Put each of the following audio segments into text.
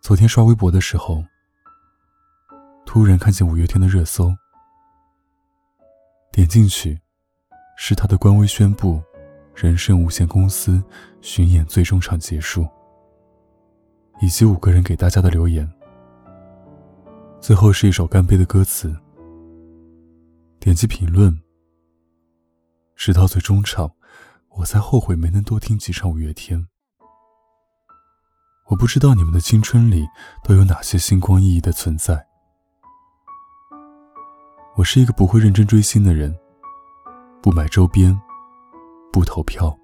昨天刷微博的时候，突然看见五月天的热搜，点进去，是他的官微宣布，人生无限公司巡演最终场结束，以及五个人给大家的留言。最后是一首《干杯》的歌词。点击评论，直到最终场，我才后悔没能多听几场五月天。我不知道你们的青春里都有哪些星光熠熠的存在。我是一个不会认真追星的人，不买周边，不投票，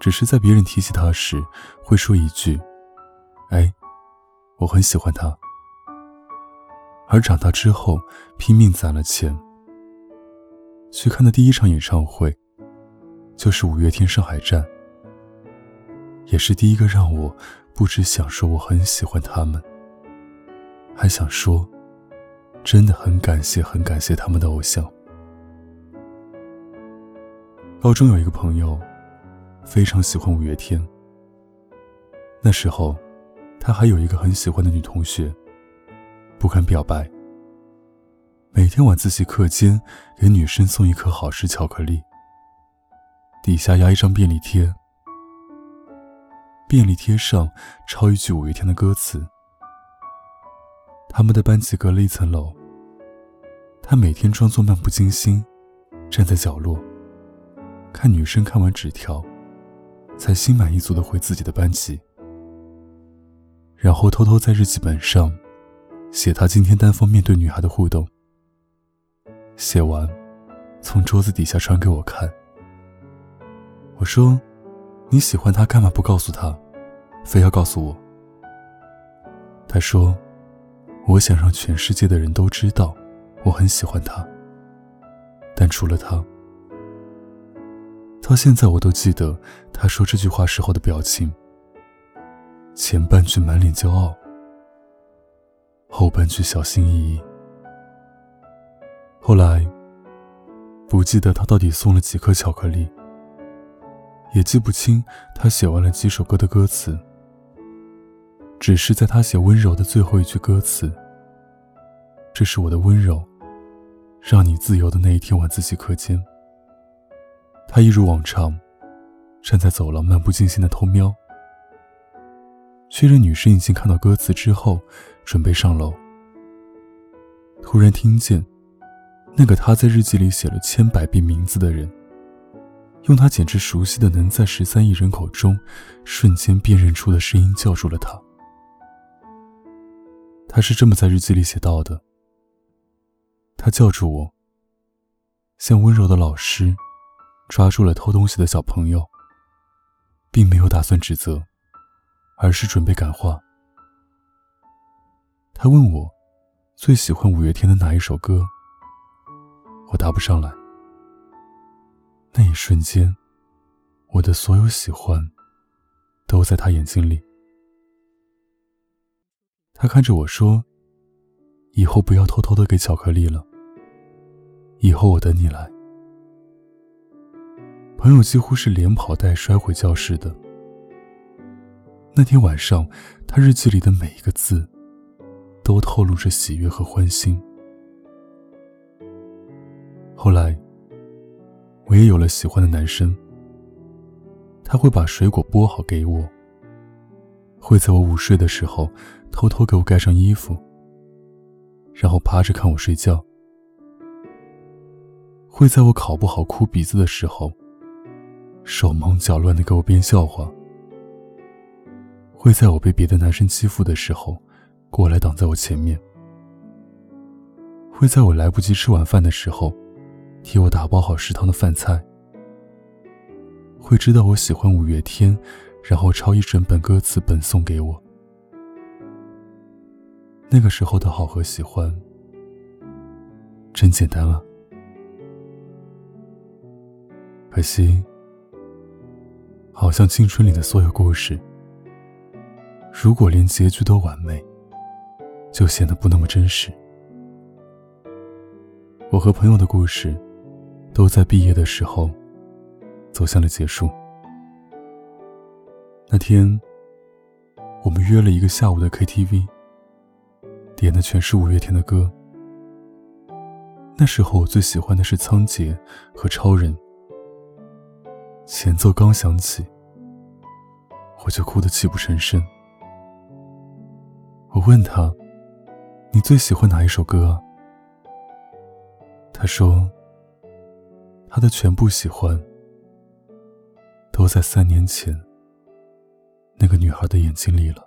只是在别人提起他时，会说一句：“哎，我很喜欢他。”而长大之后，拼命攒了钱，去看的第一场演唱会，就是五月天上海站。也是第一个让我不只想说我很喜欢他们，还想说，真的很感谢很感谢他们的偶像。高中有一个朋友，非常喜欢五月天。那时候，他还有一个很喜欢的女同学，不敢表白。每天晚自习课间，给女生送一颗好吃巧克力，底下压一张便利贴。便利贴上抄一句五月天的歌词。他们的班级隔了一层楼。他每天装作漫不经心，站在角落，看女生看完纸条，才心满意足的回自己的班级，然后偷偷在日记本上写他今天单方面对女孩的互动。写完，从桌子底下传给我看。我说。你喜欢他，干嘛不告诉他？非要告诉我？他说：“我想让全世界的人都知道，我很喜欢他。但除了他，到现在我都记得他说这句话时候的表情。前半句满脸骄傲，后半句小心翼翼。后来，不记得他到底送了几颗巧克力。”也记不清他写完了几首歌的歌词，只是在他写温柔的最后一句歌词：“这是我的温柔，让你自由的那一天晚自习课间。”他一如往常，站在走廊漫不经心的偷瞄，确认女生已经看到歌词之后，准备上楼。突然听见，那个他在日记里写了千百遍名字的人。用他简直熟悉的能在十三亿人口中瞬间辨认出的声音叫住了他。他是这么在日记里写到的：“他叫住我，像温柔的老师抓住了偷东西的小朋友，并没有打算指责，而是准备感化。他问我最喜欢五月天的哪一首歌，我答不上来。”那一瞬间，我的所有喜欢，都在他眼睛里。他看着我说：“以后不要偷偷的给巧克力了。以后我等你来。”朋友几乎是连跑带摔回教室的。那天晚上，他日记里的每一个字，都透露着喜悦和欢欣。后来。我也有了喜欢的男生，他会把水果剥好给我，会在我午睡的时候偷偷给我盖上衣服，然后趴着看我睡觉，会在我考不好哭鼻子的时候，手忙脚乱的给我编笑话，会在我被别的男生欺负的时候过来挡在我前面，会在我来不及吃晚饭的时候。替我打包好食堂的饭菜，会知道我喜欢五月天，然后抄一整本歌词本送给我。那个时候的好和喜欢，真简单啊。可惜，好像青春里的所有故事，如果连结局都完美，就显得不那么真实。我和朋友的故事。都在毕业的时候走向了结束。那天，我们约了一个下午的 KTV，点的全是五月天的歌。那时候我最喜欢的是仓颉和超人。前奏刚响起，我就哭得泣不成声。我问他：“你最喜欢哪一首歌啊？”他说：“他的全部喜欢，都在三年前那个女孩的眼睛里了。”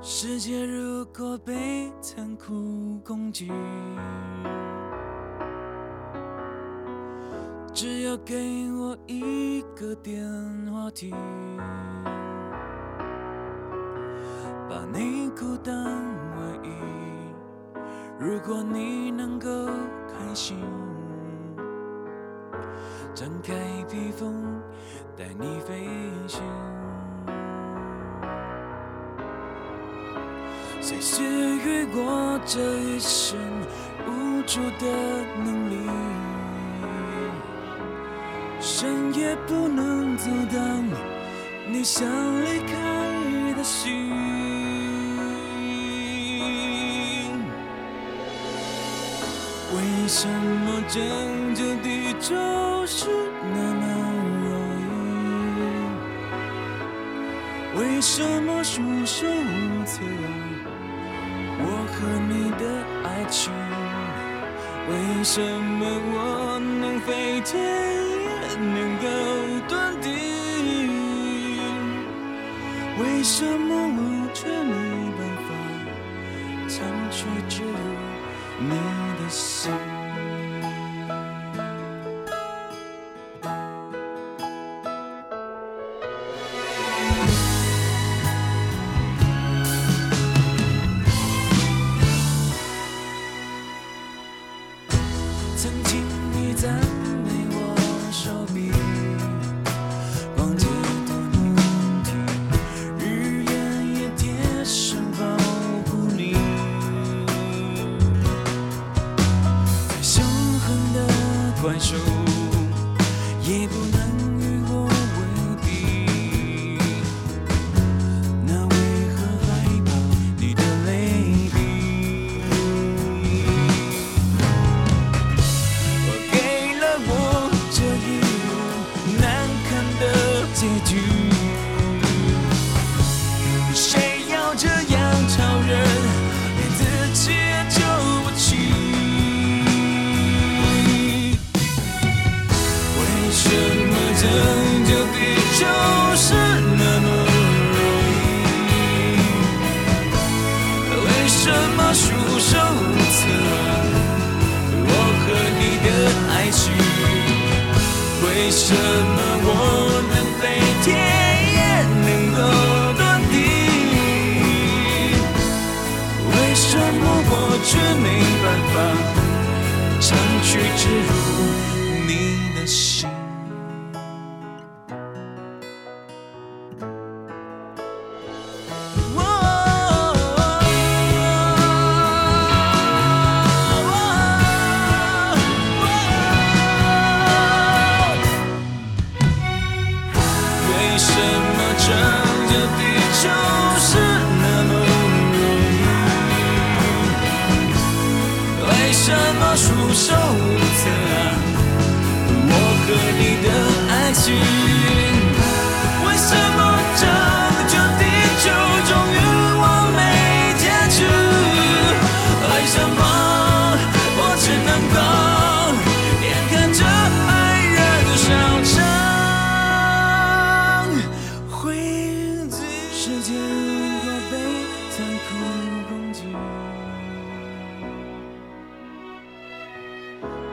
世界如果被残酷攻击，只要给我一个电话亭，把你孤单唯一。如果你能够开心，展开披风，带你飞行。随时越过这一生无助的能力，谁也不能阻挡你想离开的心。为什么拯救地球是那么容易？为什么束手无策？我和你的爱情，为什么我能飞天，能够断地？为什么我却没办法长驱直入你曾经你赞美我手臂忘记多动听日日夜夜贴身保护你再凶狠的怪兽也不束手无策，我和你的爱情为什么我能飞天，也能够断地？为什么我却没办法长驱直入为什么拯救地球是那么容易？为什么束手无策啊？我和你的爱情。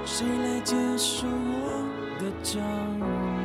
谁来接受我的掌？